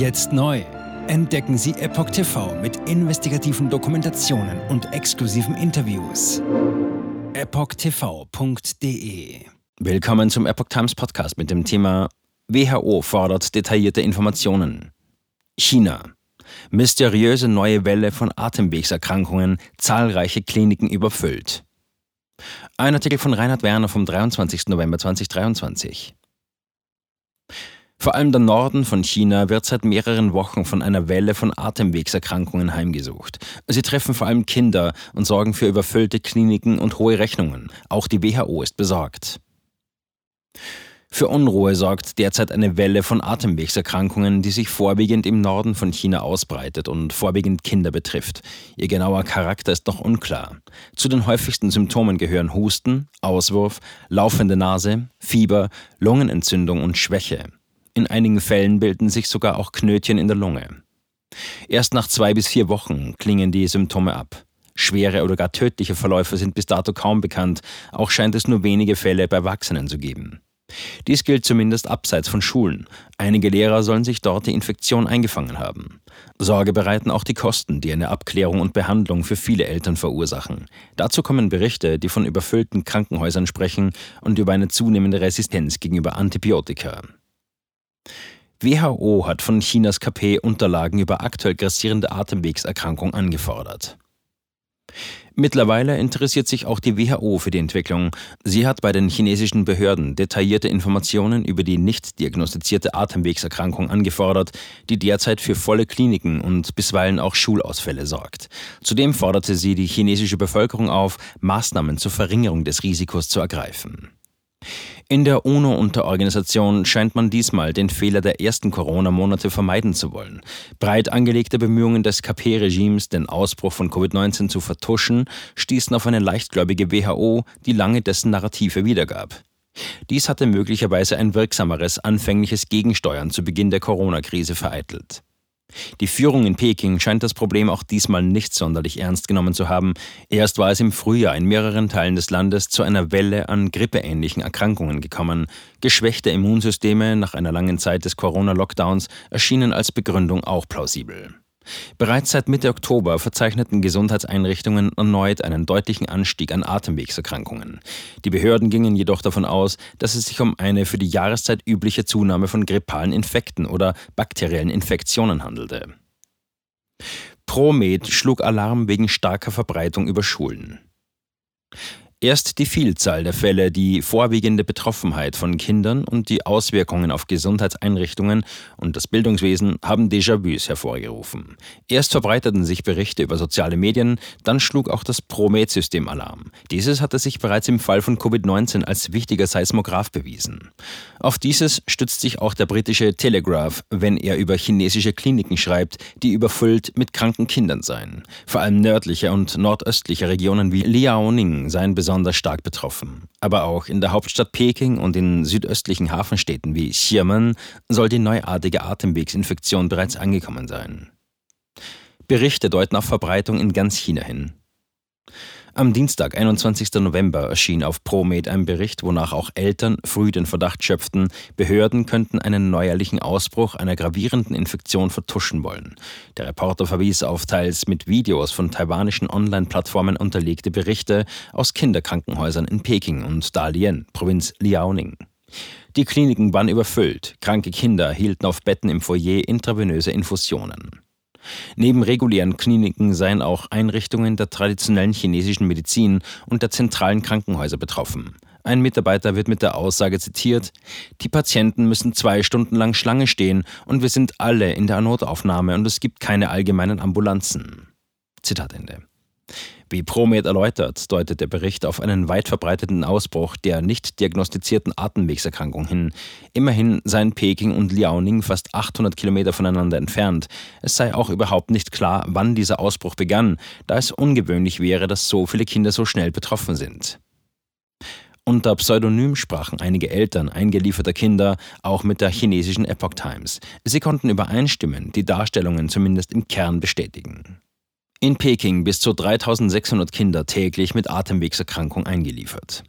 Jetzt neu. Entdecken Sie Epoch TV mit investigativen Dokumentationen und exklusiven Interviews. EpochTV.de Willkommen zum Epoch Times Podcast mit dem Thema WHO fordert detaillierte Informationen. China. Mysteriöse neue Welle von Atemwegserkrankungen, zahlreiche Kliniken überfüllt. Ein Artikel von Reinhard Werner vom 23. November 2023. Vor allem der Norden von China wird seit mehreren Wochen von einer Welle von Atemwegserkrankungen heimgesucht. Sie treffen vor allem Kinder und sorgen für überfüllte Kliniken und hohe Rechnungen. Auch die WHO ist besorgt. Für Unruhe sorgt derzeit eine Welle von Atemwegserkrankungen, die sich vorwiegend im Norden von China ausbreitet und vorwiegend Kinder betrifft. Ihr genauer Charakter ist noch unklar. Zu den häufigsten Symptomen gehören Husten, Auswurf, laufende Nase, Fieber, Lungenentzündung und Schwäche. In einigen Fällen bilden sich sogar auch Knötchen in der Lunge. Erst nach zwei bis vier Wochen klingen die Symptome ab. Schwere oder gar tödliche Verläufe sind bis dato kaum bekannt, auch scheint es nur wenige Fälle bei Erwachsenen zu geben. Dies gilt zumindest abseits von Schulen. Einige Lehrer sollen sich dort die Infektion eingefangen haben. Sorge bereiten auch die Kosten, die eine Abklärung und Behandlung für viele Eltern verursachen. Dazu kommen Berichte, die von überfüllten Krankenhäusern sprechen und über eine zunehmende Resistenz gegenüber Antibiotika. WHO hat von Chinas KP Unterlagen über aktuell grassierende Atemwegserkrankungen angefordert. Mittlerweile interessiert sich auch die WHO für die Entwicklung. Sie hat bei den chinesischen Behörden detaillierte Informationen über die nicht diagnostizierte Atemwegserkrankung angefordert, die derzeit für volle Kliniken und bisweilen auch Schulausfälle sorgt. Zudem forderte sie die chinesische Bevölkerung auf, Maßnahmen zur Verringerung des Risikos zu ergreifen. In der UNO-Unterorganisation scheint man diesmal den Fehler der ersten Corona-Monate vermeiden zu wollen. Breit angelegte Bemühungen des KP-Regimes, den Ausbruch von Covid-19 zu vertuschen, stießen auf eine leichtgläubige WHO, die lange dessen Narrative wiedergab. Dies hatte möglicherweise ein wirksameres anfängliches Gegensteuern zu Beginn der Corona-Krise vereitelt. Die Führung in Peking scheint das Problem auch diesmal nicht sonderlich ernst genommen zu haben. Erst war es im Frühjahr in mehreren Teilen des Landes zu einer Welle an grippeähnlichen Erkrankungen gekommen. Geschwächte Immunsysteme nach einer langen Zeit des Corona-Lockdowns erschienen als Begründung auch plausibel. Bereits seit Mitte Oktober verzeichneten Gesundheitseinrichtungen erneut einen deutlichen Anstieg an Atemwegserkrankungen. Die Behörden gingen jedoch davon aus, dass es sich um eine für die Jahreszeit übliche Zunahme von grippalen Infekten oder bakteriellen Infektionen handelte. Promed schlug Alarm wegen starker Verbreitung über Schulen. Erst die Vielzahl der Fälle, die vorwiegende Betroffenheit von Kindern und die Auswirkungen auf Gesundheitseinrichtungen und das Bildungswesen haben Déjà-vus hervorgerufen. Erst verbreiteten sich Berichte über soziale Medien, dann schlug auch das Promed-System Alarm. Dieses hatte sich bereits im Fall von Covid-19 als wichtiger Seismograph bewiesen. Auf dieses stützt sich auch der britische Telegraph, wenn er über chinesische Kliniken schreibt, die überfüllt mit kranken Kindern seien. Vor allem nördliche und nordöstliche Regionen wie Liaoning seien besonders besonders stark betroffen. Aber auch in der Hauptstadt Peking und in südöstlichen Hafenstädten wie Xiamen soll die neuartige Atemwegsinfektion bereits angekommen sein. Berichte deuten auf Verbreitung in ganz China hin. Am Dienstag, 21. November, erschien auf ProMed ein Bericht, wonach auch Eltern früh den Verdacht schöpften, Behörden könnten einen neuerlichen Ausbruch einer gravierenden Infektion vertuschen wollen. Der Reporter verwies auf teils mit Videos von taiwanischen Online-Plattformen unterlegte Berichte aus Kinderkrankenhäusern in Peking und Dalian, Provinz Liaoning. Die Kliniken waren überfüllt, kranke Kinder erhielten auf Betten im Foyer intravenöse Infusionen. Neben regulären Kliniken seien auch Einrichtungen der traditionellen chinesischen Medizin und der zentralen Krankenhäuser betroffen. Ein Mitarbeiter wird mit der Aussage zitiert, die Patienten müssen zwei Stunden lang Schlange stehen und wir sind alle in der Notaufnahme und es gibt keine allgemeinen Ambulanzen. Zitat Ende. Wie Promed erläutert, deutet der Bericht auf einen weit verbreiteten Ausbruch der nicht diagnostizierten Atemwegserkrankung hin. Immerhin seien Peking und Liaoning fast 800 Kilometer voneinander entfernt. Es sei auch überhaupt nicht klar, wann dieser Ausbruch begann, da es ungewöhnlich wäre, dass so viele Kinder so schnell betroffen sind. Unter Pseudonym sprachen einige Eltern eingelieferter Kinder auch mit der chinesischen Epoch Times. Sie konnten übereinstimmen, die Darstellungen zumindest im Kern bestätigen. In Peking bis zu 3600 Kinder täglich mit Atemwegserkrankung eingeliefert.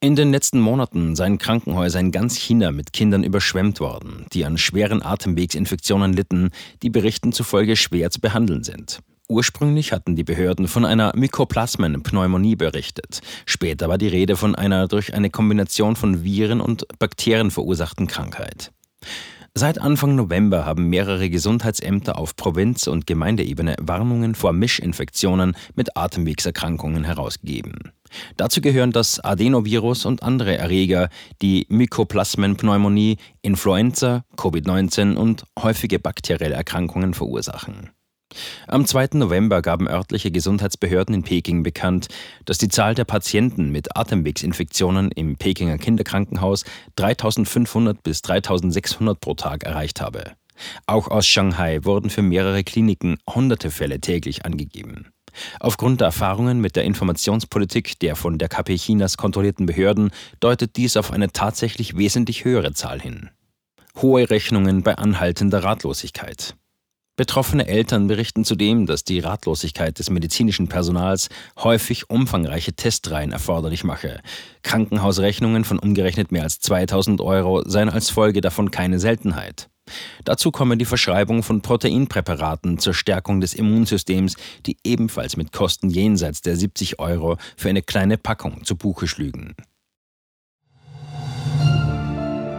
In den letzten Monaten seien Krankenhäuser in ganz China mit Kindern überschwemmt worden, die an schweren Atemwegsinfektionen litten, die Berichten zufolge schwer zu behandeln sind. Ursprünglich hatten die Behörden von einer Mykoplasmenpneumonie berichtet. Später war die Rede von einer durch eine Kombination von Viren und Bakterien verursachten Krankheit. Seit Anfang November haben mehrere Gesundheitsämter auf Provinz- und Gemeindeebene Warnungen vor Mischinfektionen mit Atemwegserkrankungen herausgegeben. Dazu gehören das Adenovirus und andere Erreger, die Mykoplasmenpneumonie, Influenza, Covid-19 und häufige bakterielle Erkrankungen verursachen. Am 2. November gaben örtliche Gesundheitsbehörden in Peking bekannt, dass die Zahl der Patienten mit Atemwegsinfektionen im Pekinger Kinderkrankenhaus 3500 bis 3600 pro Tag erreicht habe. Auch aus Shanghai wurden für mehrere Kliniken hunderte Fälle täglich angegeben. Aufgrund der Erfahrungen mit der Informationspolitik der von der KP Chinas kontrollierten Behörden deutet dies auf eine tatsächlich wesentlich höhere Zahl hin. Hohe Rechnungen bei anhaltender Ratlosigkeit. Betroffene Eltern berichten zudem, dass die Ratlosigkeit des medizinischen Personals häufig umfangreiche Testreihen erforderlich mache. Krankenhausrechnungen von umgerechnet mehr als 2000 Euro seien als Folge davon keine Seltenheit. Dazu komme die Verschreibung von Proteinpräparaten zur Stärkung des Immunsystems, die ebenfalls mit Kosten jenseits der 70 Euro für eine kleine Packung zu Buche schlügen.